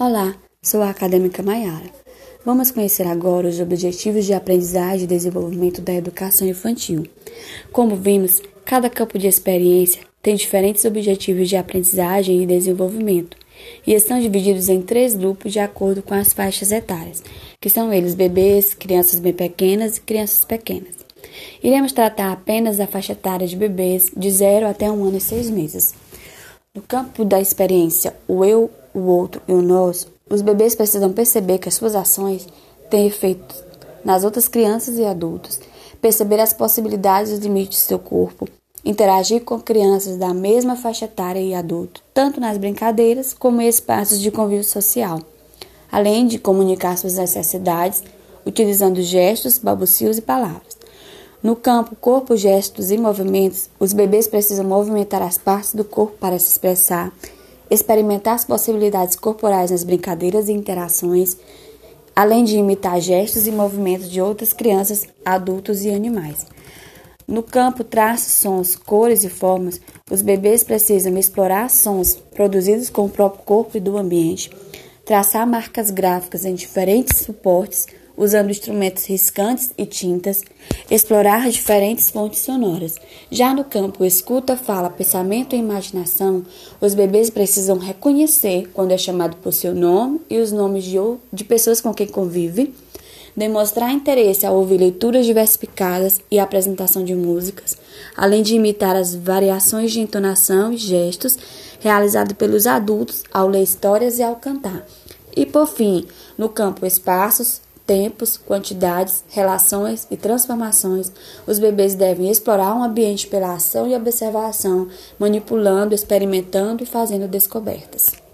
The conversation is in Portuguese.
Olá, sou a acadêmica Maiara. Vamos conhecer agora os objetivos de aprendizagem e desenvolvimento da educação infantil. Como vimos, cada campo de experiência tem diferentes objetivos de aprendizagem e desenvolvimento, e estão divididos em três grupos de acordo com as faixas etárias, que são eles bebês, crianças bem pequenas e crianças pequenas. Iremos tratar apenas da faixa etária de bebês de 0 até 1 ano e 6 meses. No campo da experiência, o eu, o outro e o nós, os bebês precisam perceber que as suas ações têm efeitos nas outras crianças e adultos, perceber as possibilidades e limites de seu corpo, interagir com crianças da mesma faixa etária e adulto, tanto nas brincadeiras como em espaços de convívio social, além de comunicar suas necessidades utilizando gestos, balbucios e palavras. No campo corpo, gestos e movimentos, os bebês precisam movimentar as partes do corpo para se expressar, experimentar as possibilidades corporais nas brincadeiras e interações, além de imitar gestos e movimentos de outras crianças, adultos e animais. No campo traços, sons, cores e formas, os bebês precisam explorar sons produzidos com o próprio corpo e do ambiente, traçar marcas gráficas em diferentes suportes, usando instrumentos riscantes e tintas, explorar diferentes fontes sonoras. Já no campo escuta, fala, pensamento e imaginação, os bebês precisam reconhecer quando é chamado por seu nome e os nomes de, de pessoas com quem convive, demonstrar interesse ao ouvir leituras diversificadas e apresentação de músicas, além de imitar as variações de entonação e gestos realizados pelos adultos ao ler histórias e ao cantar. E por fim, no campo espaços, tempos, quantidades, relações e transformações, os bebês devem explorar um ambiente pela ação e observação, manipulando, experimentando e fazendo descobertas.